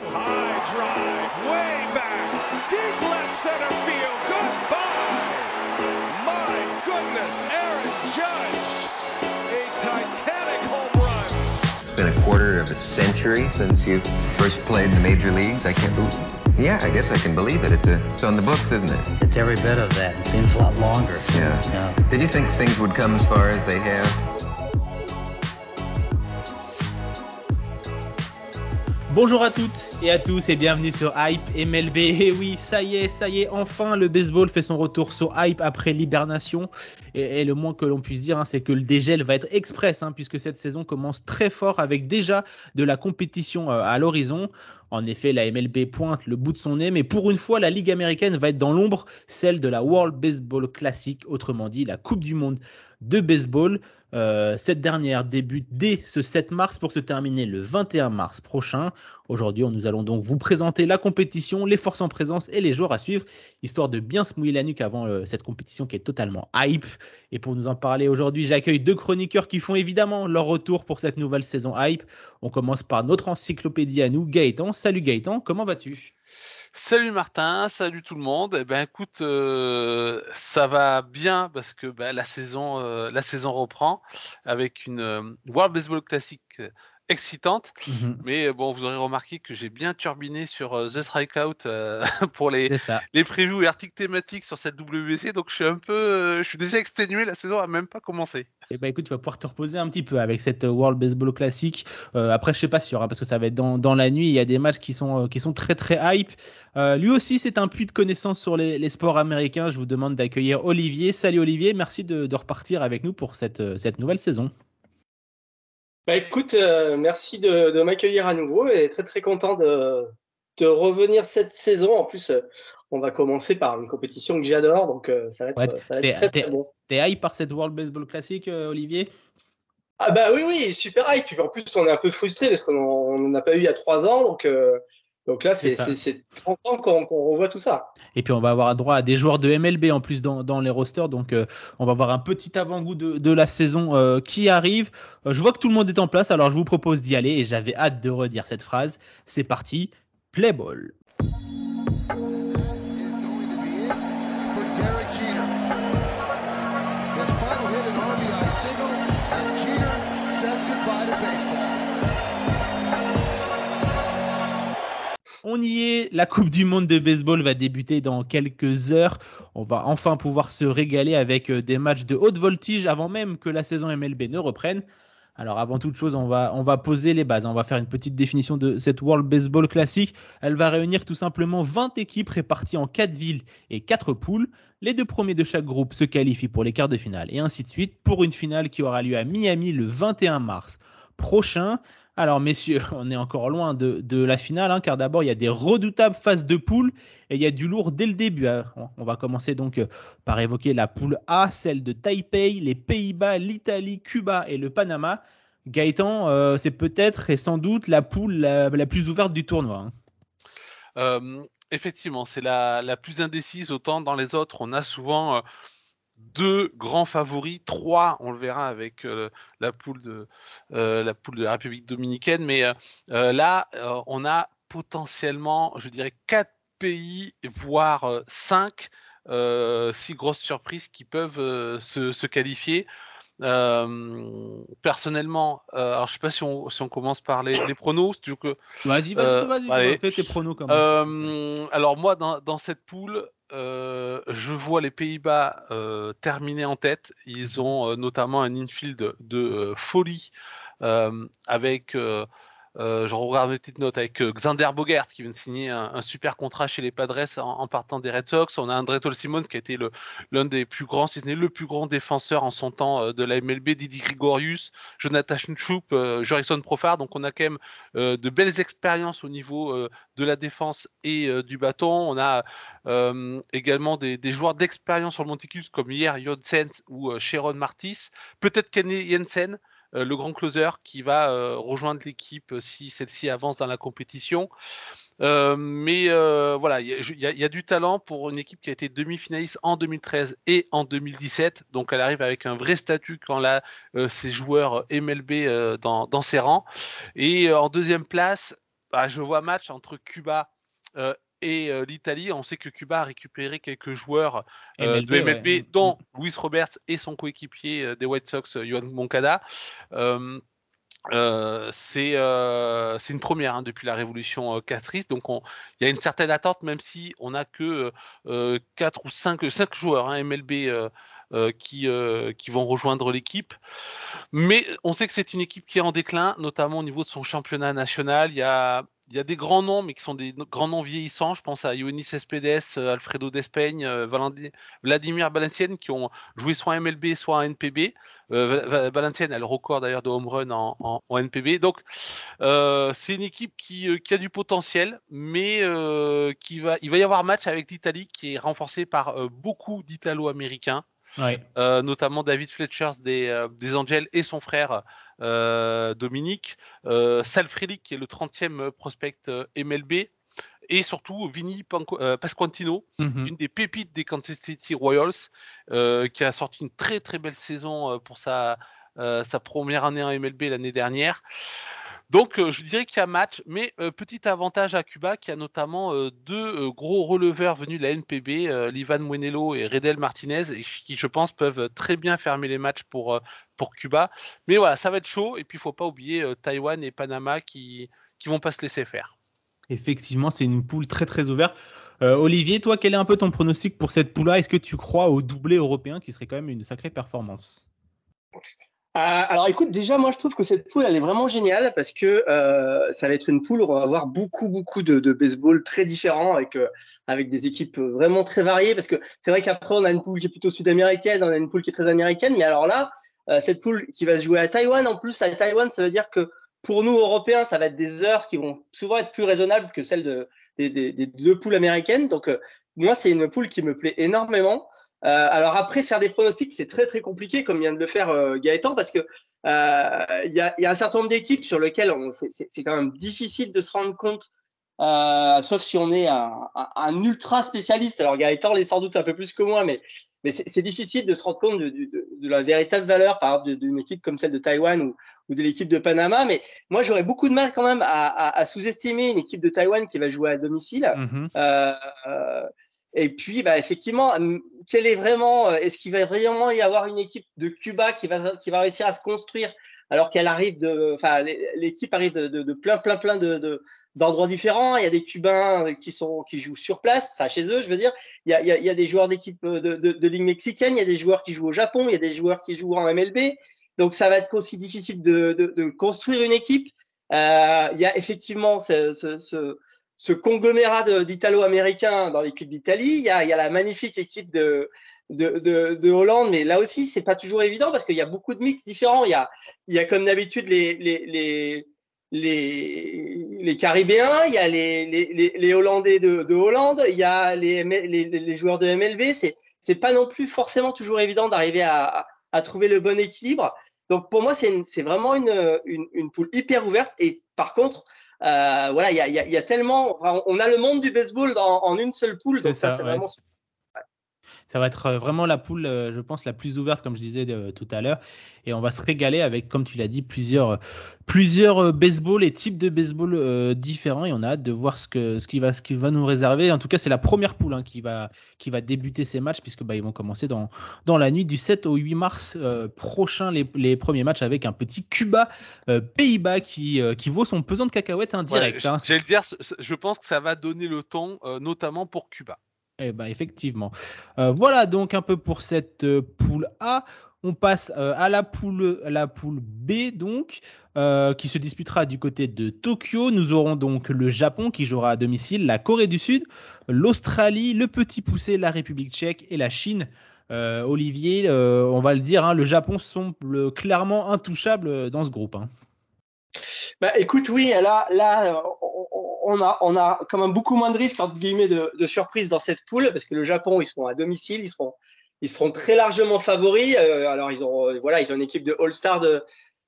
High drive, way back, deep left center field. Goodbye. My goodness, Aaron Judge, a titanic home run. It's been a quarter of a century since you first played in the major leagues. I can't believe. Yeah, I guess I can believe it. It's a, it's on the books, isn't it? It's every bit of that. It seems a lot longer. Yeah. Yeah. Did you think things would come as far as they have? Bonjour à toutes et à tous et bienvenue sur Hype MLB. Et oui, ça y est, ça y est, enfin le baseball fait son retour sur Hype après l'hibernation. Et, et le moins que l'on puisse dire, hein, c'est que le dégel va être express, hein, puisque cette saison commence très fort avec déjà de la compétition euh, à l'horizon. En effet, la MLB pointe le bout de son nez, mais pour une fois, la Ligue américaine va être dans l'ombre, celle de la World Baseball Classic, autrement dit la Coupe du Monde de baseball. Euh, cette dernière débute dès ce 7 mars pour se terminer le 21 mars prochain. Aujourd'hui, nous allons donc vous présenter la compétition, les forces en présence et les joueurs à suivre, histoire de bien se mouiller la nuque avant euh, cette compétition qui est totalement hype. Et pour nous en parler aujourd'hui, j'accueille deux chroniqueurs qui font évidemment leur retour pour cette nouvelle saison hype. On commence par notre encyclopédie à nous, Gaëtan. Salut Gaëtan, comment vas-tu? Salut Martin, salut tout le monde. Eh ben écoute, euh, ça va bien parce que ben, la saison, euh, la saison reprend avec une euh, World Baseball Classic excitante. Mhm. Mais euh, bon, vous aurez remarqué que j'ai bien turbiné sur euh, The Strikeout euh, pour les, les previews et articles thématiques sur cette WBC. Donc je suis un peu, euh, je suis déjà exténué. La saison a même pas commencé. Eh ben écoute, tu vas pouvoir te reposer un petit peu avec cette World Baseball Classic. Après, je sais pas sûr, hein, parce que ça va être dans, dans la nuit. Il y a des matchs qui sont, qui sont très très hype. Lui aussi, c'est un puits de connaissances sur les, les sports américains. Je vous demande d'accueillir Olivier. Salut Olivier, merci de, de repartir avec nous pour cette, cette nouvelle saison. Bah écoute, euh, merci de, de m'accueillir à nouveau et très très content de, de revenir cette saison. En plus, euh, on va commencer par une compétition que j'adore, donc euh, ça va être, Ouais, ça va t'es- être très très bon. T'es hype par cette World Baseball Classic, Olivier? Ah bah oui, oui, super hype. Puis En plus, on est un peu frustré parce qu'on n'en a pas eu il y a trois ans, donc, donc là, C'est c'est ça. c'est- c'est 30 ans qu'on qu'on revoit tout ça. Et puis on va avoir droit à des joueurs de MLB en plus dans, dans les rosters. Donc euh, on va avoir un petit avant-goût de, de la saison euh, qui arrive. Euh, je vois que tout le monde est en place, alors je vous propose d'y aller et j'avais hâte de redire cette phrase. C'est parti, play ball. On y est, la Coupe du Monde de baseball va débuter dans quelques heures. On va enfin pouvoir se régaler avec euh, des matchs de haute voltige avant même que la saison MLB ne reprenne. Alors avant toute chose, on va, on va poser les bases. On va faire une petite définition de cette World Baseball Classic. Elle va réunir tout simplement 20 équipes réparties en 4 villes et 4 poules. Les deux premiers de chaque groupe se qualifient pour les quarts de finale et ainsi de suite pour une finale qui aura lieu à Miami le 21 mars prochain. Alors messieurs, on est encore loin de, la finale, hein, car d'abord il y a des redoutables phases de poule et il y a du lourd dès le début. On- va commencer donc euh, par évoquer la poule A, celle de Taipei, les Pays-Bas, l'Italie, Cuba et le Panama. Gaëtan, euh, c'est peut-être et sans doute la poule la, plus ouverte du tournoi. hein. Euh, effectivement, c'est la, la plus indécise. Autant dans les autres, on a souvent deux grands favoris, trois, on le verra avec euh, la poule de euh, la poule de la République dominicaine. Mais euh, là, on a potentiellement, je dirais, quatre pays, voire cinq, six grosses surprises qui peuvent se, se qualifier. Personnellement, alors je sais pas si on, si on commence par les, les pronos, si tu veux que Vas-y, vas-y, vas-y, fais tes pronos comme alors moi, dans, dans cette poule, euh, je vois les Pays-Bas euh, terminer en tête. Ils ont euh, notamment un infield de, folie avec, je regarde mes petites notes, avec euh, Xander Bogert qui vient de signer un, super contrat chez les Padres en, partant des Red Sox. On a André Simon qui a été l'un des plus grands, si ce n'est le plus grand défenseur en son temps euh, de la MLB, Didi Gregorius, Jonathan Schnupp, euh, Jorison Profar. Donc on a quand même euh, de belles expériences au niveau euh, de la défense et euh, du bâton. On a euh, également des, des joueurs d'expérience sur le monticule comme hier Jodsens ou euh, Sharon Martis. Peut-être Kenny Jensen, euh, le grand closer qui va euh, rejoindre l'équipe euh, si celle-ci avance dans la compétition. Euh, mais euh, voilà, il y, a- du talent pour une équipe qui a été demi-finaliste en 2013 et en 2017. Donc elle arrive avec un vrai statut quand là, euh, ses joueurs MLB euh, dans, ses rangs. Et euh, en deuxième place, bah, je vois match entre Cuba euh, et euh, l'Italie. On sait que Cuba a récupéré quelques joueurs euh, MLB, de MLB, ouais. dont Luis Roberts et son coéquipier euh, des White Sox, Yohan Moncada. C'est une première hein, depuis la révolution catrice, donc on- il y a une certaine attente, même si on n'a que euh, 4 ou 5, cinq joueurs hein, MLB euh, qui, euh, qui vont rejoindre l'équipe. Mais on sait que c'est une équipe qui est en déclin, notamment au niveau de son championnat national. Il y a, il y a des grands noms, mais qui sont des grands noms vieillissants. Je pense à Ioannis Cespedes, euh, Alfredo Despeigne, euh, Vladimir Valenciennes, qui ont joué soit en MLB, soit en NPB. Euh, Valenciennes a le record d'ailleurs de home run en, NPB. Donc, euh, c'est une équipe qui, a du potentiel, mais qui va, il va y avoir match avec l'Italie, qui est renforcée par beaucoup d'Italo-Américains Ouais. euh, notamment David Fletcher des, euh, des Angels et son frère euh, Dominique, Sal Frelick qui est le 30e prospect MLB, et surtout Vinny Panco- Pasquantino, Mhm. une des pépites des Kansas City Royals, qui a sorti une très très belle saison pour sa, sa première année en MLB l'année dernière. Donc euh, je dirais qu'il y a match, mais euh, petit avantage à Cuba qui a notamment euh, deux euh, gros releveurs venus de la NPB, euh, Livan Muenelo et Redel Martinez, et qui je pense peuvent très bien fermer les matchs pour, euh, pour Cuba. Mais voilà, ça va être chaud, et puis il faut pas oublier euh, Taïwan et Panama qui qui vont pas se laisser faire. Effectivement, c'est une poule très très ouverte. Euh, Olivier, toi, quel est un peu ton pronostic pour cette poule-là? Est-ce que tu crois au doublé européen qui serait quand même une sacrée performance? Alors écoute, déjà moi je trouve que cette poule elle est vraiment géniale parce que euh, ça va être une poule où on va avoir beaucoup beaucoup de, de baseball très différents avec euh, avec des équipes vraiment très variées parce que c'est vrai qu'après on a une poule qui est plutôt sud-américaine, on a une poule qui est très américaine, mais alors là euh, cette poule qui va se jouer à Taïwan en plus à Taïwan ça veut dire que pour nous Européens ça va être des heures qui vont souvent être plus raisonnables que celles de des deux poules américaines donc euh, moi c'est une poule qui me plaît énormément. Euh, alors après, faire des pronostics, c'est très très compliqué, comme vient de le faire euh, Gaëtan, parce que euh, il y, a, y, a, un certain nombre d'équipes sur lesquelles c'est quand même difficile de se rendre compte, euh, sauf si on est un, un, un, ultra spécialiste. Alors Gaëtan l'est sans doute un peu plus que moi, mais, mais c'est difficile de se rendre compte de, de, de, la véritable valeur, par exemple, d'une équipe comme celle de Taïwan ou, ou de l'équipe de Panama. Mais moi, j'aurais beaucoup de mal quand même à, à, à sous-estimer une équipe de Taïwan qui va jouer à domicile. Mhm. Mm-hmm. Et puis, bah, effectivement, quel est vraiment, est-ce qu'il va vraiment y avoir une équipe de Cuba qui va, qui va réussir à se construire alors qu'elle arrive de, enfin, l'équipe arrive de, plein, plein, plein de, d'endroits différents. Il y a des Cubains qui sont, qui jouent sur place, enfin, chez eux, je veux dire. Il y a, il y a, il y a des joueurs d'équipe de, de, de, ligue mexicaine, il y a des joueurs qui jouent au Japon, il y a des joueurs qui jouent en MLB. Donc, ça va être aussi difficile de construire une équipe. Euh, il y a effectivement ce, ce, ce ce conglomérat d'Italo-Américains dans l'équipe d'Italie. Il, il y a la magnifique équipe de, de, de, de Hollande, mais là aussi, c'est pas toujours évident parce qu'il y a beaucoup de mix différents. Il y a, il y a comme d'habitude les, les, les, les, les Caribéens, il y a les, les, les Hollandais de, de, Hollande, il y a les, les, les joueurs de MLB. C'est, c'est pas non plus forcément toujours évident d'arriver à, à, trouver le bon équilibre. Donc pour moi, c'est vraiment une, une, une poule hyper ouverte. Et par contre, voilà, il y a, y, a, y a, tellement. On a le monde du baseball dans, en une seule poule, donc ça, ça c'est ouais. vraiment. Ça va être euh, vraiment la poule, je pense, la plus ouverte, comme je disais de, tout à l'heure. Et on va se régaler avec, comme tu l'as dit, plusieurs, plusieurs euh, baseball et types de baseball euh, différents. Et on a hâte de voir ce, que, ce, qui, va, ce qui va nous réserver. En tout cas, c'est la première poule hein, qui, va, qui va débuter ces matchs, puisque bah, ils vont commencer dans, dans la nuit du 7 au 8 mars euh, prochain, les, les, premiers matchs avec un petit Cuba-Pays-Bas qui, euh, qui vaut son pesant de cacahuètes indirect. Ouais, hein. J'allais dire, je pense que ça va donner le ton, euh, notamment pour Cuba. Eh ben, effectivement. Euh, voilà donc un peu pour cette euh, poule A. On passe euh, à la poule, la poule B, donc, qui se disputera du côté de Tokyo. Nous aurons donc le Japon qui jouera à domicile, la Corée du Sud, l'Australie, le Petit Poussé, la République tchèque et la Chine. Olivier, on va le dire, hein, le Japon semble clairement intouchable dans ce groupe. Hein. Bah, écoute, oui, là, là on, a, on a quand même beaucoup moins de risques, entre guillemets, de, de surprise dans cette poule, parce que le Japon, ils seront à domicile, ils seront, ils seront très largement favoris. Euh, alors, ils ont, voilà, ils ont une équipe de All-Star de,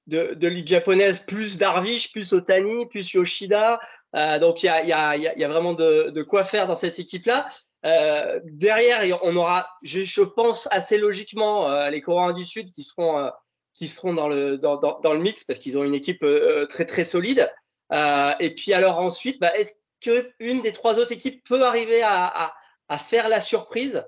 de, ligue japonaise, plus Darvish, plus Otani, plus Yoshida. Euh, donc, il y a, y, a, y a, vraiment de, quoi faire dans cette équipe-là. Euh, derrière, on aura, je, pense, assez logiquement, euh, les Coréens du Sud qui seront, euh, qui seront dans, le, dans, le mix parce qu'ils ont une équipe euh, très, très solide. Euh, et puis alors ensuite, bah, est-ce que une des trois autres équipes peut arriver à, à, à faire la surprise?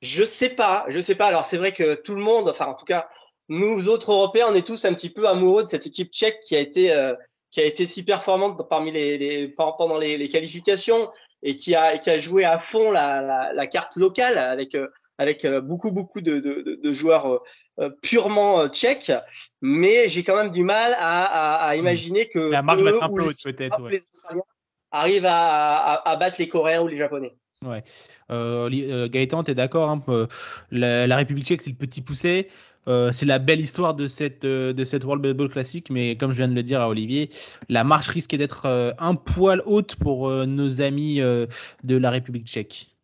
Je sais pas, je sais pas. Alors c'est vrai que tout le monde, enfin en tout cas nous autres Européens, on est tous un petit peu amoureux de cette équipe tchèque qui a été euh, qui a été si performante parmi les, les pendant les, les, qualifications et qui a qui a joué à fond la, la, la carte locale avec euh, avec euh, beaucoup beaucoup de, de, de joueurs euh, purement tchèques, mais j'ai quand même du mal à, à, à imaginer que la marque va être un peu haute peut-être. Ouais. Les Australiens arrivent à, à, battre les Coréens ou les Japonais. Ouais. Euh, Gaëtan, tu es d'accord hein, la, la, République tchèque, c'est le petit poussé. Euh, c'est la belle histoire de cette, euh, de cette World Baseball Classic, mais comme je viens de le dire à Olivier, la marche risque d'être euh, un poil haute pour nos amis de la République tchèque.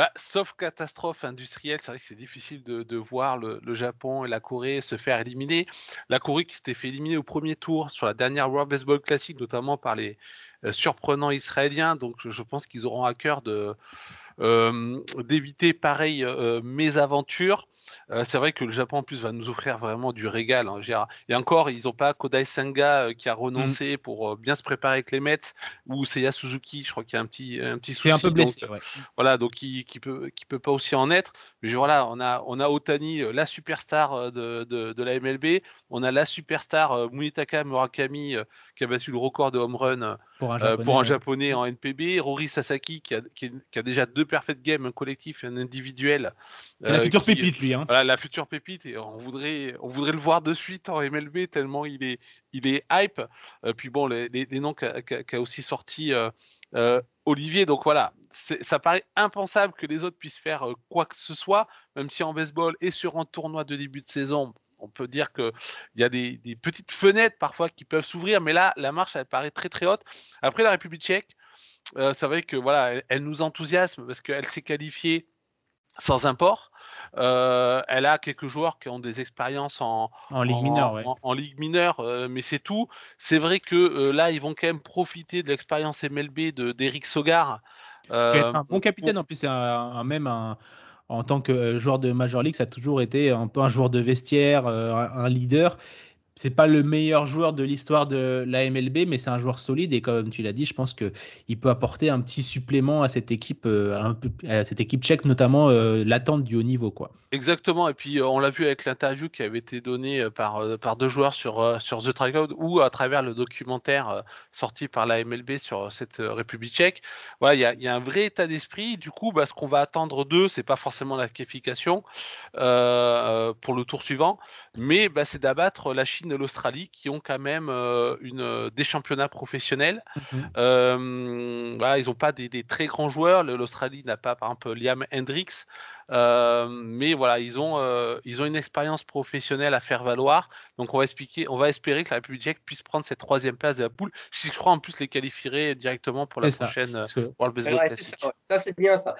Bah, sauf catastrophe industrielle, c'est vrai que c'est difficile de, voir le, Japon et la Corée se faire éliminer. La Corée qui s'était fait éliminer au premier tour sur la dernière World Baseball Classic, notamment par les euh, surprenants israéliens, donc je pense qu'ils auront à cœur de, d'éviter pareille euh, mésaventure. Euh, c'est vrai que le Japon en plus va nous offrir vraiment du régal. Hein. Et encore, ils n'ont pas Kodai Senga euh, qui a renoncé mmh. pour euh, bien se préparer avec les Mets ou Seiya Suzuki. Je crois qu'il y a un petit, un petit souci. C'est un peu blessé. Donc, ouais. Voilà, donc qui, qui peut, qui peut pas aussi en être. Mais voilà, on a, on a Otani, la superstar de, de, de la MLB. On a la superstar Munetaka Murakami qui a battu le record de home run pour un japonais, pour un japonais en NPB. Rory Sasaki qui a, qui, qui a, déjà deux perfect games, un collectif et un individuel. C'est euh, la future qui, pépite, lui. Hein. Voilà, la future pépite. Et on voudrait, on voudrait le voir de suite en MLB tellement il est, il est hype. Euh, puis bon, les, les, les noms qu'a qu aussi sorti euh, euh, Olivier. Donc voilà, ça paraît impensable que les autres puissent faire quoi que ce soit, même si en baseball et sur un tournoi de début de saison, on peut dire qu'il y a des, des, petites fenêtres parfois qui peuvent s'ouvrir, mais là, la marche, elle paraît très très haute. Après, la République tchèque, euh, c'est vrai que voilà, elle, elle nous enthousiasme parce qu'elle s'est qualifiée sans import. Euh, elle a quelques joueurs qui ont des expériences en, en ligue mineure, ouais. en, en, ligue mineure, euh, mais c'est tout. C'est vrai que là, ils vont quand même profiter de l'expérience MLB d'Eric Sogar. Qui est un bon capitaine pour... en plus, c'est un, un, même un, en tant que joueur de Major League, ça a toujours été un peu un joueur de vestiaire, un, un leader c'est pas le meilleur joueur de l'histoire de la MLB, mais c'est un joueur solide et comme tu l'as dit, je pense que il peut apporter un petit supplément à cette équipe, euh, à cette équipe tchèque, notamment euh, l'attente du haut niveau, quoi. Exactement. Et puis euh, on l'a vu avec l'interview qui avait été donnée par par deux joueurs sur sur The Strikeout ou à travers le documentaire sorti par la MLB sur cette République tchèque. Voilà, il y a, y a, un vrai état d'esprit. Du coup, bah, ce qu'on va attendre d'eux, c'est pas forcément la qualification pour le tour suivant, mais bah, c'est d'abattre la Chine l'Australie qui ont quand même euh, une, des championnats professionnels. Mmh. Euh, voilà, ils n'ont pas des, des, très grands joueurs. L'Australie n'a pas, par exemple, Liam Hendricks. Euh, mais voilà, ils ont, ils ont une expérience professionnelle à faire valoir. Donc, on va, expliquer, on va espérer que la République tchèque puisse prendre cette troisième place de la poule. Je crois en plus les qualifierait directement pour la prochaine que... World Baseball ouais, Classic. Ça, ça c'est bien ça.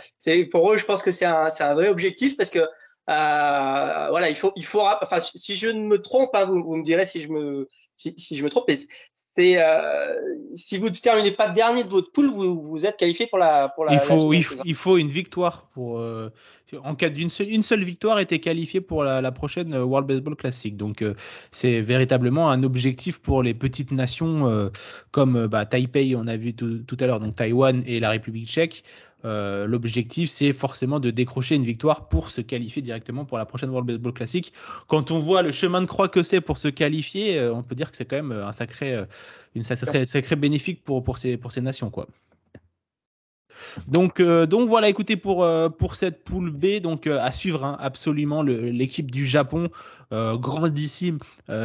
Pour eux, je pense que c'est un, un vrai objectif parce que euh, voilà, il faut, il faut, enfin, si je ne me trompe, hein, vous, vous, me direz si je me, si, si je me trompe, c'est, euh, si vous ne terminez pas dernier de votre poule, vous, vous êtes qualifié pour la, pour la. Il faut, la il, faut il, faut une victoire pour, euh, en cas d'une seule, une seule victoire était qualifiée pour la, la prochaine World Baseball Classic. Donc, c'est véritablement un objectif pour les petites nations comme bah, Taipei, on a vu tout, tout à l'heure, donc Taïwan et la République tchèque. Euh, l'objectif, c'est forcément de décrocher une victoire pour se qualifier directement pour la prochaine World Baseball Classic. Quand on voit le chemin de croix que c'est pour se qualifier, euh, on peut dire que c'est quand même un sacré, euh, une sacré bénéfique pour, pour, ces, pour ces nations. Quoi. Donc, euh, donc voilà, écoutez, pour, euh, pour cette poule B, donc euh, à suivre hein, absolument l'équipe du Japon, grandissime,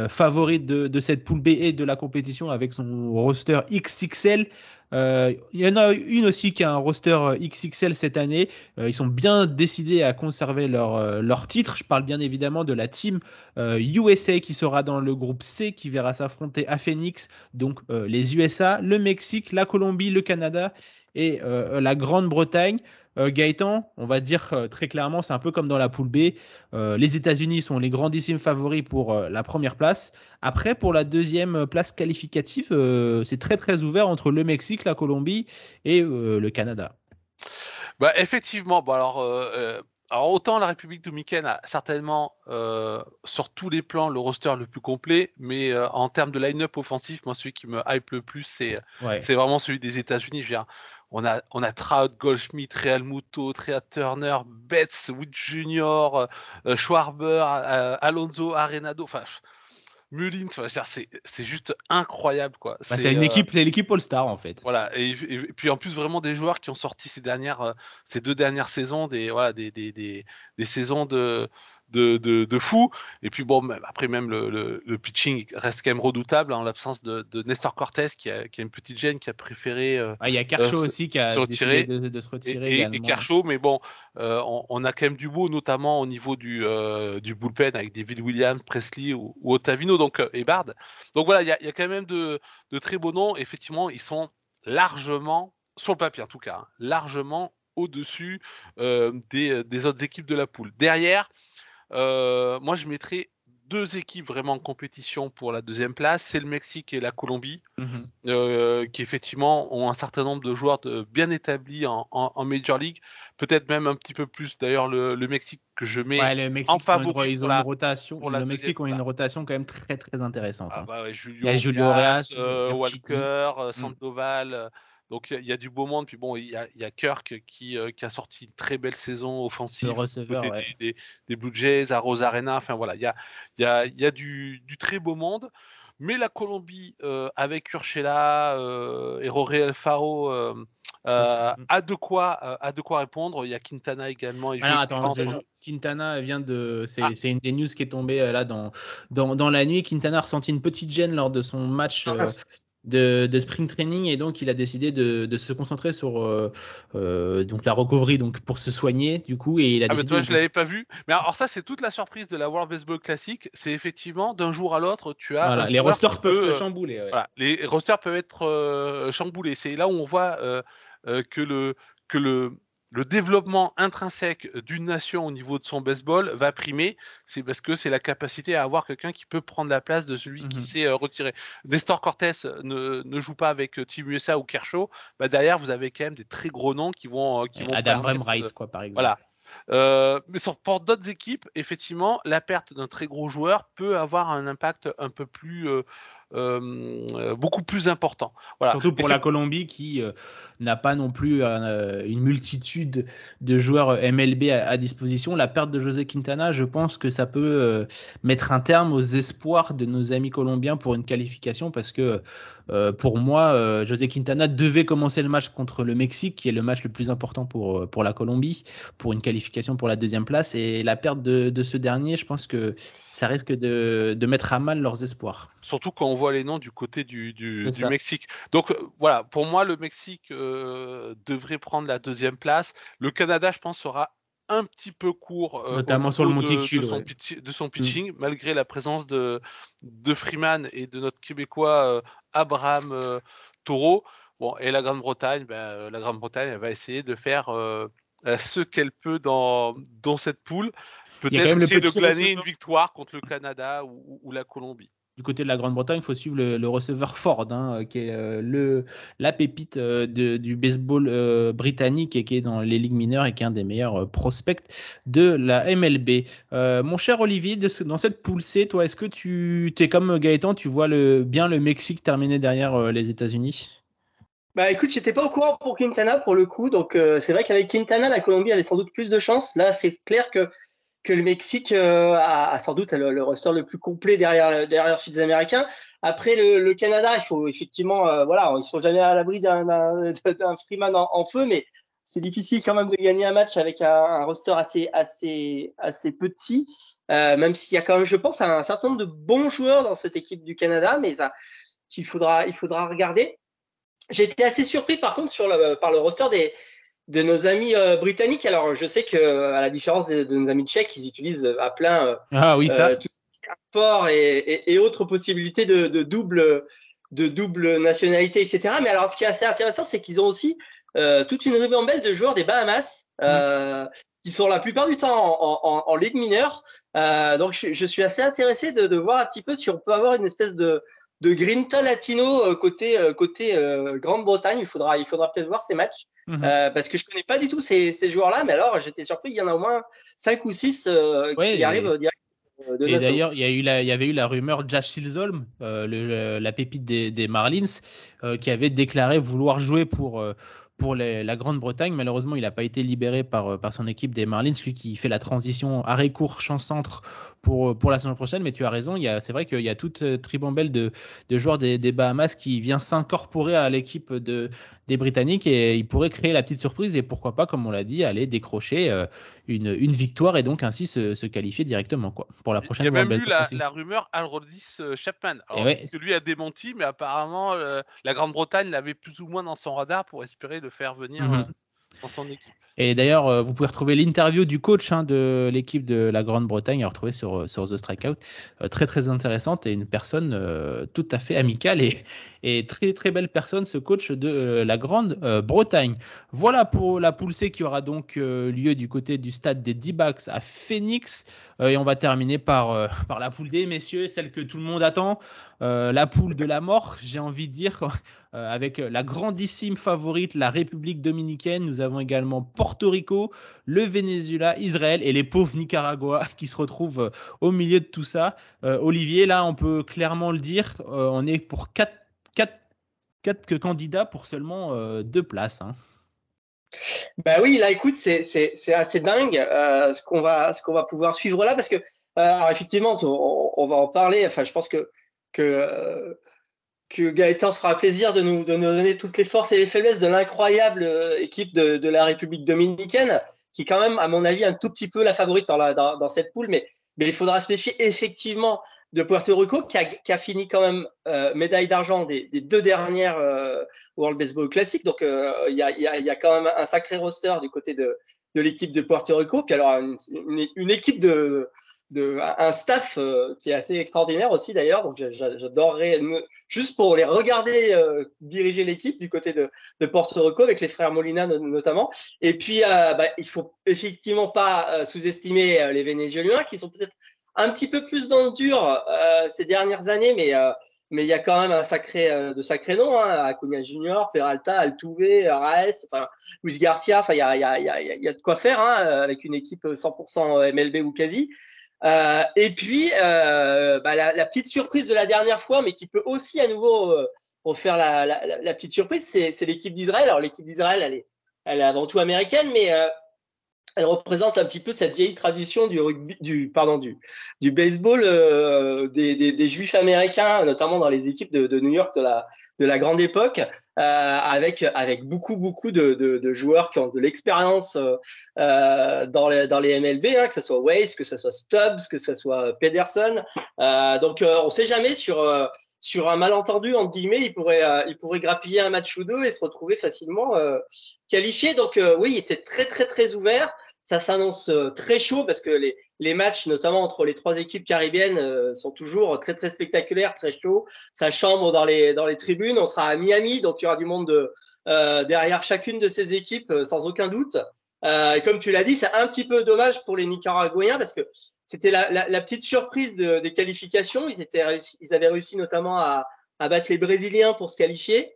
favorite de, de, cette poule B et de la compétition avec son roster XXL. Il y en a une aussi qui a un roster XXL cette année. ils sont bien décidés à conserver leur, leur titre. Je parle bien évidemment de la team USA qui sera dans le groupe C qui verra s'affronter à Phoenix. Donc les USA, le Mexique, la Colombie, le Canada et euh, la Grande-Bretagne. Euh, Gaëtan, on va dire euh, très clairement, c'est un peu comme dans la poule B. Euh, les États-Unis sont les grandissimes favoris pour euh, la première place. Après, pour la deuxième place qualificative, euh, c'est très très ouvert entre le Mexique, la Colombie et le Canada. Bah, effectivement, bon, alors alors autant la République dominicaine a certainement euh, sur tous les plans le roster le plus complet, mais euh, en termes de line-up offensif, moi celui qui me hype le plus, c'est Ouais. c'est vraiment celui des États-Unis. On a on a Trout, Goldschmidt, Real Muto, Trea Turner, Betts, Wood Jr., euh, Schwarber, euh, Alonso, Arenado, enfin Mullins, c'est juste incroyable quoi. Bah, c'est une euh, équipe, l'équipe All-Star en fait. voilà, et, puis en plus vraiment des joueurs qui ont sorti ces dernières, euh, ces deux dernières saisons, des voilà, des, des, des, des saisons de de, de, de fou. Et puis bon, après même le, le, le pitching reste quand même redoutable en l'absence de, de Nestor Cortés qui a, qui a une petite gêne qui a préféré euh, Ah, Il y a Kershaw Euh, aussi qui a se retirer. décidé de, de se et, retirer et, et. Kershaw, mais bon, euh, on, on a quand même du beau, notamment au niveau du, euh, du bullpen avec David Williams, Presley ou, ou Ottavino donc, et Bard. Donc voilà, il y a, il y a quand même de, de très beaux noms. Effectivement, ils sont largement, sur le papier en tout cas, hein, largement au-dessus euh, des, des autres équipes de la poule. Derrière, moi je mettrais deux équipes vraiment en compétition pour la deuxième place, c'est le Mexique et la Colombie Mhm. euh, qui effectivement ont un certain nombre de joueurs de- bien établis en, en- en Major League, peut-être même un petit peu plus d'ailleurs le, le Mexique que je mets. Ouais, le Mexique, en ils ont, une, favori ils pour ont la- une rotation. pour la le Mexique ont une rotation quand même très très intéressante. Ah hein. bah ouais, Julio, Il y a Julio Urias, euh. Walker, euh, Mm. Donc il y a- il y, a du beau monde. Puis bon, il y a, il y a Kirk qui, euh, qui a sorti une très belle saison offensive receveur, ouais. des, des- des Blue Jays, à Rosarena. Enfin voilà, il y a, y a, y a du, du très beau monde. Mais la Colombie, euh, avec Urshela euh, et Roré Alfaro, euh, euh, Mm. a, de quoi, a de quoi répondre. Il y a Quintana également. Et Alors, Joey attends, je- Quintana vient de. C'est Ah. c'est une des news qui est tombée là dans, dans, dans la nuit. Quintana a ressenti une petite gêne lors de son match euh, de, de spring training et donc il a décidé de, de se concentrer sur euh, euh, donc la recovery donc pour se soigner du coup et il a Ah mais décidé toi de- je l'avais pas vu. Mais alors ça c'est toute la surprise de la World Baseball Classic, c'est effectivement d'un jour à l'autre tu as Voilà, les rosters peuvent peut, se euh, chambouler. ouais. voilà, les rosters peuvent être chamboulés. C'est là où on voit que le que le le développement intrinsèque d'une nation au niveau de son baseball va primer, c'est parce que c'est la capacité à avoir quelqu'un qui peut prendre la place de celui qui Mhm. s'est euh, retiré. Nestor Cortés ne, ne joue pas avec euh, Team USA ou Kershaw, bah derrière vous avez quand même des très gros noms qui vont euh, qui vont Adam Wainwright quoi par exemple. voilà. Euh, mais sur, pour d'autres équipes, effectivement, la perte d'un très gros joueur peut avoir un impact un peu plus, euh, euh, euh, beaucoup plus important. Voilà. Surtout pour la Colombie qui euh, n'a pas non plus euh, une multitude de joueurs euh, MLB à, à disposition. La perte de José Quintana, je pense que ça peut euh, mettre un terme aux espoirs de nos amis colombiens pour une qualification parce que euh, pour moi, euh, José Quintana devait commencer le match contre le Mexique, qui est le match le plus important pour, euh, pour la Colombie, pour une qualification pour la deuxième place. Et la perte de, de ce dernier, je pense que ça risque de, de mettre à mal leurs espoirs. Surtout quand on voit les noms du côté du. Mexique. Donc euh, voilà, pour moi, le Mexique euh, devrait prendre la deuxième place. Le Canada, je pense, sera un petit peu court, euh, Notamment sur le de- monticule, de, son ouais. Mm. pitchi- de son pitching, malgré la présence de, de Freeman et de notre Québécois Abraham Taureau. Bon, et la Grande-Bretagne, ben, la Grande-Bretagne, elle va essayer de faire ce qu'elle peut dans, dans cette poule. Peut-être essayer de glaner une victoire contre le Canada ou la Colombie. Du côté de la Grande-Bretagne, il faut suivre le, receveur Ford, hein, qui est euh, le, la pépite euh, du baseball euh, britannique et qui est dans les ligues mineures et qui est un des meilleurs euh, prospects de la MLB. Euh, mon cher Olivier, dans cette poule C, toi, est-ce que tu es comme Gaëtan, tu vois bien le Mexique terminer derrière euh, les États-Unis? Bah écoute, j'étais pas au courant pour Quintana pour le coup, donc euh, c'est vrai qu'avec Quintana, la Colombie avait sans doute plus de chance. Là, c'est clair que, que le Mexique euh, a, sans doute le, roster le plus complet derrière, derrière les Sud-Américains. Après le, Canada, il faut effectivement, euh, voilà, ils sont jamais à l'abri d'un Freeman en, feu, mais c'est difficile quand même de gagner un match avec un, roster assez, assez, assez petit, euh, même s'il y a quand même, je pense, un certain nombre de bons joueurs dans cette équipe du Canada, mais il faudra, il faudra regarder. Été assez surpris par contre par le roster des, de nos amis euh, britanniques. Alors je sais que à la différence de, de nos amis tchèques, ils utilisent à plein euh, Ah oui, ça. euh, tout ce et, et, et autres possibilités de, de double de double nationalité, etc. Mais alors ce qui est assez intéressant, c'est qu'ils ont aussi euh, toute une ribambelle de joueurs des Bahamas. Euh, qui sont la plupart du temps en, en, en ligue mineure. Euh, donc je, je, suis assez intéressé de, de voir un petit peu si on peut avoir une espèce de, de Grinta Latino euh, côté, euh, côté euh, Grande-Bretagne. Il faudra, il faudra peut-être voir ces matchs. Mhm. Euh, parce que je connais pas du tout ces, ces joueurs-là, mais alors j'étais surpris, il y en a au moins 5 ou 6 Ouais, qui et- arrivent euh, direct euh, de Et Nassau. d'ailleurs, il y, a eu la- il y avait eu la rumeur Josh euh, le- la pépite des, des Marlins, euh, qui avait déclaré vouloir jouer pour, euh, pour les- la Grande-Bretagne. Malheureusement, il n'a pas été libéré par, euh, par son équipe des Marlins, lui qui fait la transition arrêt court, champ centre pour, pour la saison prochaine. Mais tu as raison, il c'est vrai qu'il y a toute euh, tribambelle de, de joueurs des, des Bahamas qui vient s'incorporer à l'équipe de, des Britanniques et il pourrait créer la petite surprise et pourquoi pas, comme on l'a dit, aller décrocher euh, une, une victoire et donc ainsi se, se qualifier directement quoi, pour la Il prochaine y a même eu la, rumeur Alrodis euh, Chapman. Alors, ouais, que lui a démenti, mais apparemment euh, la Grande-Bretagne l'avait plus ou moins dans son radar pour espérer le faire venir Mhm. Et d'ailleurs, euh, vous pouvez retrouver l'interview du coach hein, de l'équipe de la Grande-Bretagne à retrouver sur, euh, The Strikeout. Euh, très très intéressante et une personne tout à fait amicale et, très très belle personne, ce coach de la Grande-Bretagne. Voilà pour la poule C qui aura donc lieu du côté du stade des D-Backs à Phoenix. Et on va terminer par, par la poule D, messieurs, celle que tout le monde attend. La poule de la mort, j'ai envie de dire, euh, avec la grandissime favorite, la République dominicaine. Nous avons également Porto Rico, le Venezuela, Israël et les pauvres Nicaragua qui se retrouvent euh, au milieu de tout ça. Euh, Olivier, là, on peut clairement le dire, euh, on est pour quatre, quatre, quatre candidats pour seulement euh, deux places. hein. Bah oui, là, écoute, c'est assez dingue euh, ce qu'on va, qu'on va pouvoir suivre là, parce que, euh, effectivement, on, on va en parler. Enfin, je pense que, que, euh, que Gaëtan se fera plaisir de nous, de nous donner toutes les forces et les faiblesses de l'incroyable euh, équipe de, de la République dominicaine, qui est quand même, à mon avis, un tout petit peu la favorite dans, la, dans, dans cette poule, mais, mais il faudra se méfier effectivement de Puerto Rico, qui a, qui a fini quand même euh, médaille d'argent des, des deux dernières euh, World Baseball Classic. Donc, euh, il y, a, y, y a quand même un sacré roster du côté de, de l'équipe de Puerto Rico. Puis alors, une, une équipe de, de un staff euh, qui est assez extraordinaire aussi d'ailleurs. Donc, j'a- j'a- j'adorerais juste pour les regarder euh, diriger l'équipe du côté de, de Puerto Rico avec les frères Molina no- notamment. Et puis, euh, bah, il faut effectivement pas euh, sous-estimer euh, les Vénézuéliens qui sont peut-être un petit peu plus dans le dur euh, ces dernières années, mais mais il y a quand même un sacré de sacrés noms, hein, Acuna Junior, Peralta, Altuve, Araes, enfin Luis Garcia, enfin il y a, y, a, y, a, y a de quoi faire hein, avec une équipe 100% MLB ou quasi. Euh, et puis euh, bah, la, la, petite surprise de la dernière fois, mais qui peut aussi à nouveau euh, refaire la, la, la, petite surprise, c'est l'équipe d'Israël. Alors l'équipe d'Israël, elle est, elle est avant tout américaine, mais euh, elle représente un petit peu cette vieille tradition du rugby, du pardon du du baseball euh, des, des, des, juifs américains, notamment dans les équipes de, de New York de la de la grande époque, euh, avec avec beaucoup beaucoup de, de, de joueurs qui ont de l'expérience euh, dans les dans les MLB, hein, que ce soit Weiss, que ce soit Stubbs, que ce soit Pedersen. Euh, donc on sait jamais sur sur un malentendu entre guillemets, il pourrait il pourrait grappiller un match ou deux et se retrouver facilement qualifié. Donc oui, c'est très très très ouvert ça s'annonce très chaud parce que les, les, matchs, notamment entre les trois équipes caribéennes, sont toujours très très spectaculaires, très chauds. Ça chambre dans les dans les tribunes. On sera à Miami, donc il y aura du monde de, euh, derrière chacune de ces équipes, sans aucun doute. Euh, comme tu l'as dit, c'est un petit peu dommage pour les Nicaraguayens parce que c'était la, la, la, petite surprise de, de qualification. Ils étaient réussi, ils avaient réussi notamment à, à battre les Brésiliens pour se qualifier.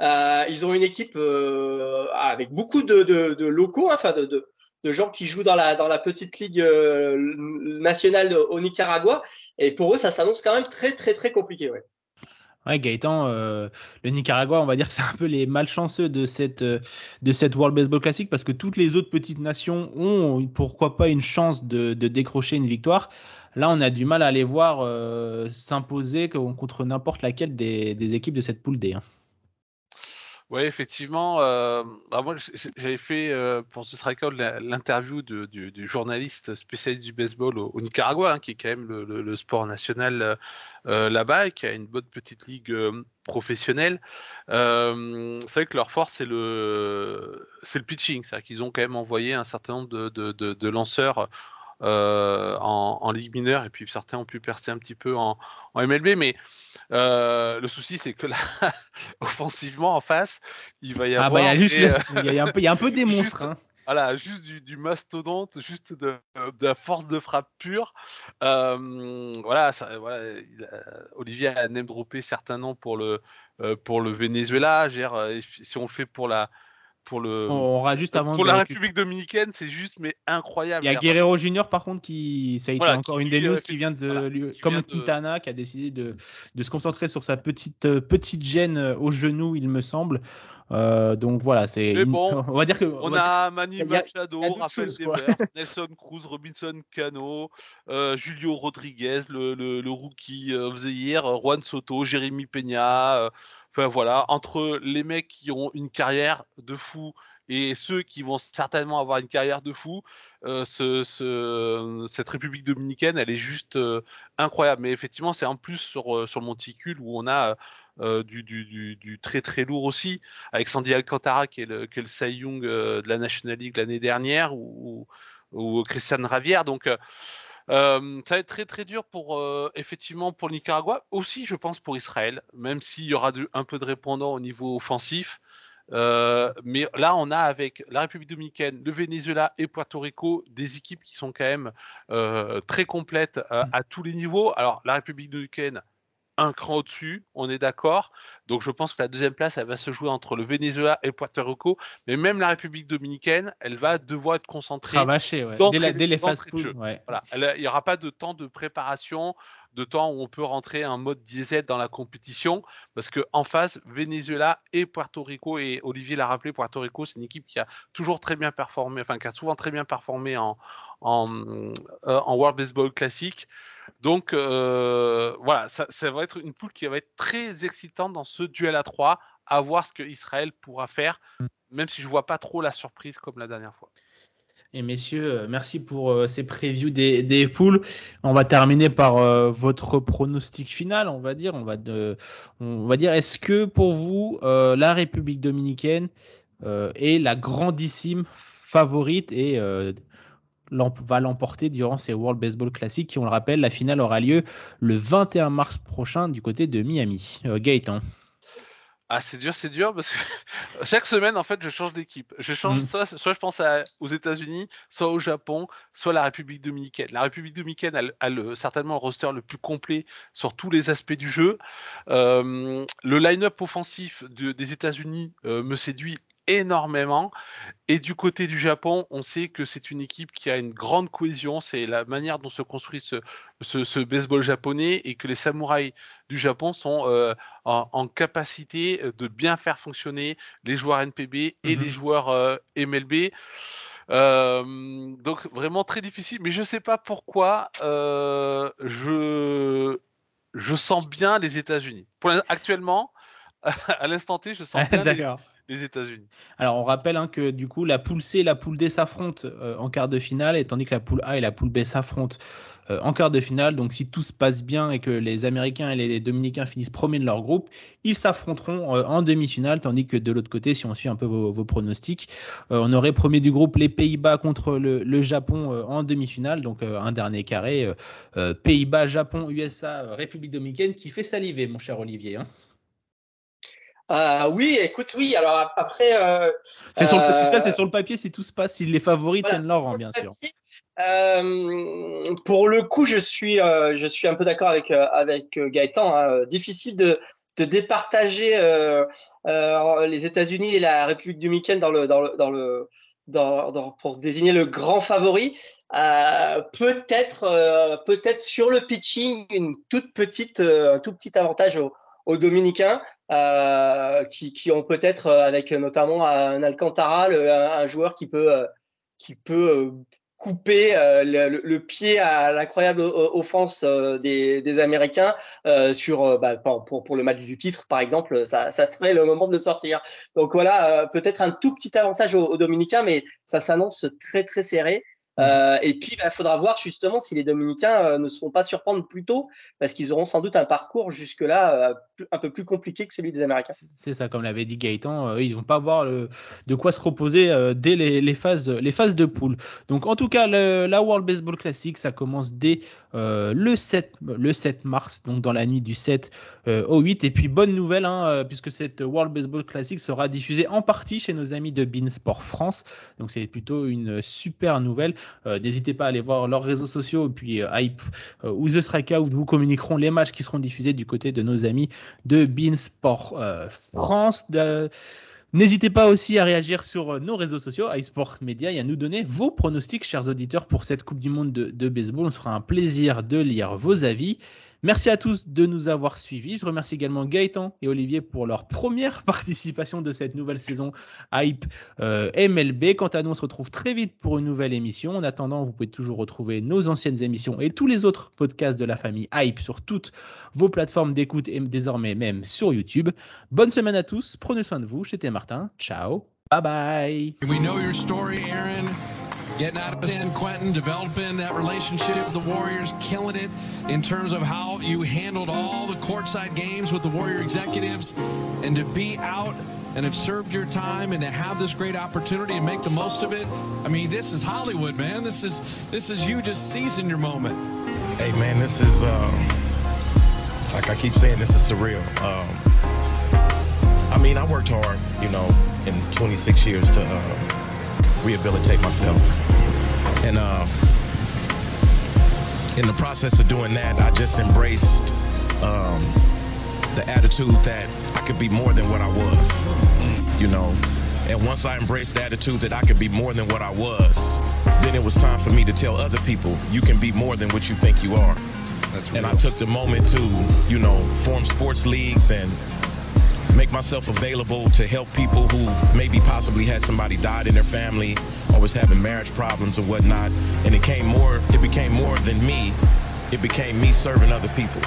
Euh, ils ont une équipe euh, avec beaucoup de, de, de locaux, enfin de, de, de, gens qui jouent dans la, dans la petite ligue euh, nationale au Nicaragua. Et pour eux, ça s'annonce quand même très, très, très compliqué. Ouais. Ouais, Gaëtan, euh, le Nicaragua, on va dire que c'est un peu les malchanceux de cette, de cette World Baseball Classic parce que toutes les autres petites nations ont, pourquoi pas, une chance de, de décrocher une victoire. Là, on a du mal à les voir euh, s'imposer contre n'importe laquelle des, des, équipes de cette poule D. Hein. Oui, effectivement. Euh, bah moi, j'avais fait euh, pour ce strikeout l'interview du, journaliste spécialiste du baseball au, Nicaragua, hein, qui est quand même le, sport national euh, là-bas, et qui a une bonne petite ligue professionnelle. c'est vrai que leur force, c'est le, le pitching. C'est-à-dire qu'ils ont quand même envoyé un certain nombre de lanceurs euh, en, en, ligue mineure et puis certains ont pu percer un petit peu en, en MLB mais euh, le souci c'est que là offensivement en face il va y avoir ah bah, il, y a euh... y un peu, il y a un peu des monstres hein. Voilà, juste du, du mastodonte, juste de, de la force de frappe pure. Voilà, ça, voilà il a- Olivier a name droppé certains noms pour le, euh, pour le Venezuela. Dire, si on le fait pour la. Pour, le, On aura juste avant pour de la République dominicaine, c'est juste mais incroyable. Il y a Guerrero Junior par contre qui ça a été Voilà, encore une news euh, qui vient de voilà, lui- qui comme vient de- Quintana qui a décidé de, de se concentrer sur sa petite euh, petite gêne euh, au genou il me semble. Euh, donc voilà c'est Mais une- bon, on va dire que On a Manny a- Machado, a Rafael choses. Devers, Nelson Cruz, Robinson Cano, euh, Julio Rodriguez, le, le, le rookie of the year, Juan Soto, Jérémy Peña. euh, Enfin voilà, entre les mecs qui ont une carrière de fou et ceux qui vont certainement avoir une carrière de fou, euh, ce, ce- cette République dominicaine, elle est juste euh, incroyable. Mais effectivement, c'est en plus sur, euh, sur le monticule où on a du, du, très très lourd aussi, avec Sandy Alcantara qui est le, qui est le Cy Young de la National League l'année dernière, ou, ou, ou Christian Ravière. Donc euh, ça va être très très dur pour euh, effectivement pour le Nicaragua, aussi je pense pour Israël, même s'il y aura de- un peu de répondants au niveau offensif. Euh, mais là, on a avec la République dominicaine, le Venezuela et Puerto Rico des équipes qui sont quand même très complètes euh, à tous les niveaux. Alors, la République dominicaine, un cran au-dessus, on est d'accord. Donc, je pense que la deuxième place, elle va se jouer entre le Venezuela et Puerto Rico. Mais même la République dominicaine, elle va devoir être concentrée cravaché ouais. dès, la- dès les phases ouais. voilà, il n'y aura pas de temps de préparation, de temps où on peut rentrer en mode diesel dans la compétition, parce que en face, Venezuela et Puerto Rico, et Olivier l'a rappelé, Puerto Rico, c'est une équipe qui a toujours très bien performé, enfin qui a souvent très bien performé en, en, euh, en World Baseball classique. Donc euh, voilà, ça, ça va être une poule qui va être très excitante dans ce duel à 3, à voir ce que Israël pourra faire, même si je vois pas trop la surprise comme la dernière fois. Et messieurs, euh, merci pour euh, ces previews des, des poules. On va terminer par euh, votre pronostic final, on va dire. On va, de, on va dire, est-ce que pour vous, euh, la République dominicaine est la grandissime favorite et va l'emporter durant ces World Baseball Classic qui, on le rappelle, la finale aura lieu le 21 mars prochain du côté de Miami. Euh, Gaëtan. Ah, c'est dur, c'est dur parce que chaque semaine, en fait, je change d'équipe. Je change Mhm. soit, soit je pense à- aux États-Unis, soit au Japon, soit la République dominicaine. La République dominicaine a, le- a le- certainement le roster le plus complet sur tous les aspects du jeu. Euh, le line-up offensif de- des États-Unis euh, me séduit énormément. Et du côté du Japon, on sait que c'est une équipe qui a une grande cohésion. C'est la manière dont se construit ce, ce, ce baseball japonais et que les samouraïs du Japon sont euh, en, en capacité de bien faire fonctionner les joueurs NPB et les joueurs euh, MLB. Euh, donc vraiment très difficile, mais je sais pas pourquoi euh, je je sens bien les États-Unis. Actuellement, à l'instant T, je sens bien D'accord. les États-Unis. Alors on rappelle hein, que du coup la poule C et la poule D s'affrontent euh, en quart de finale, et tandis que la poule A et la poule B s'affrontent euh, en quart de finale. Donc si tout se passe bien et que les Américains et les Dominicains finissent premiers de leur groupe, ils s'affronteront euh, en demi-finale, tandis que de l'autre côté, si on suit un peu vos, pronostics, on aurait premier du groupe les Pays-Bas contre le, Japon en demi-finale, donc un dernier carré, Pays-Bas, Japon, USA, République dominicaine, qui fait saliver, mon cher Olivier. hein. Ah oui, écoute, oui. Alors ap- après, euh, C'est sur le, Euh, ça, c'est sur le papier si tout se passe, si les favoris Voilà. tiennent leur rang, bien sûr. Euh, pour le coup, je suis, euh, je suis un peu d'accord avec, euh, avec euh, Gaëtan. hein. Difficile de, de départager euh, euh, les États-Unis et la République dominicaine dans le, dans le, dans le, dans, dans- pour désigner le grand favori. Euh, peut-être, euh, peut-être sur le pitching, une toute petite, euh, un tout petit avantage aux, aux Dominicains. euh, qui, qui ont peut-être euh, avec notamment un Alcantara, le- un, un joueur qui peut, euh, qui peut euh, couper le, le- pied à l'incroyable offense des, des Américains euh, sur bah, pour, pour- le match du titre par exemple ça, ça serait le moment de le sortir donc voilà peut-être un tout petit avantage aux, aux Dominicains mais ça s'annonce très très serré Euh, et puis, il bah, faudra voir justement si les Dominicains euh, ne se font pas surprendre plus tôt, parce qu'ils auront sans doute un parcours jusque-là euh, un peu plus compliqué que celui des Américains. C'est ça, comme l'avait dit Gaëtan, ils vont pas avoir de quoi se reposer dès les, phases, les phases de poule. Donc, en tout cas, la World Baseball Classic, ça commence dès le, 7, le 7 mars, donc dans la nuit du 7 au 8. Et puis, bonne nouvelle, hein, puisque cette World Baseball Classic sera diffusée en partie chez nos amis de Beansport France. Donc, c'est plutôt une super nouvelle. Euh, n'hésitez pas à aller voir leurs réseaux sociaux, puis euh, Hype euh, ou The Strikeout vous communiqueront les matchs qui seront diffusés du côté de nos amis de Beansport France. N'hésitez pas aussi à réagir sur nos réseaux sociaux, iSport Media, et à nous donner vos pronostics, chers auditeurs, pour cette Coupe du Monde de, baseball. On se fera un plaisir de lire vos avis. Merci à tous de nous avoir suivis. Je remercie également Gaëtan et Olivier pour leur première participation de cette nouvelle saison Hype euh, MLB. Quant à nous, on se retrouve très vite pour une nouvelle émission. En attendant, vous pouvez toujours retrouver nos anciennes émissions et tous les autres podcasts de la famille Hype sur toutes vos plateformes d'écoute et désormais même sur YouTube. Bonne semaine à tous. Prenez soin de vous. C'était Martin. Ciao. Bye bye. We know your story, Aaron. Getting out of San Quentin, developing that relationship with the Warriors, killing it in terms of how you handled all the courtside games with the Warrior executives, and to be out and have served your time and to have this great opportunity and make the most of it. I mean, this is Hollywood, man. This is this is you just seizing your moment. Hey, man, this is uh, like I keep saying, this is surreal. Um, I mean, I worked hard, you know, in 26 years to. Uh, rehabilitate myself. And uh, in the process of doing that, I just embraced um, the attitude that I could be more than what I was, you know. And once I embraced the attitude that I could be more than what I was, then it was time for me to tell other people, you can be more than what you think you are. and I took the moment to, you know, form sports leagues and make myself available to help people who maybe possibly had somebody died in their family or was having marriage problems or whatnot. And it came more, it became more than me. It became me serving other people.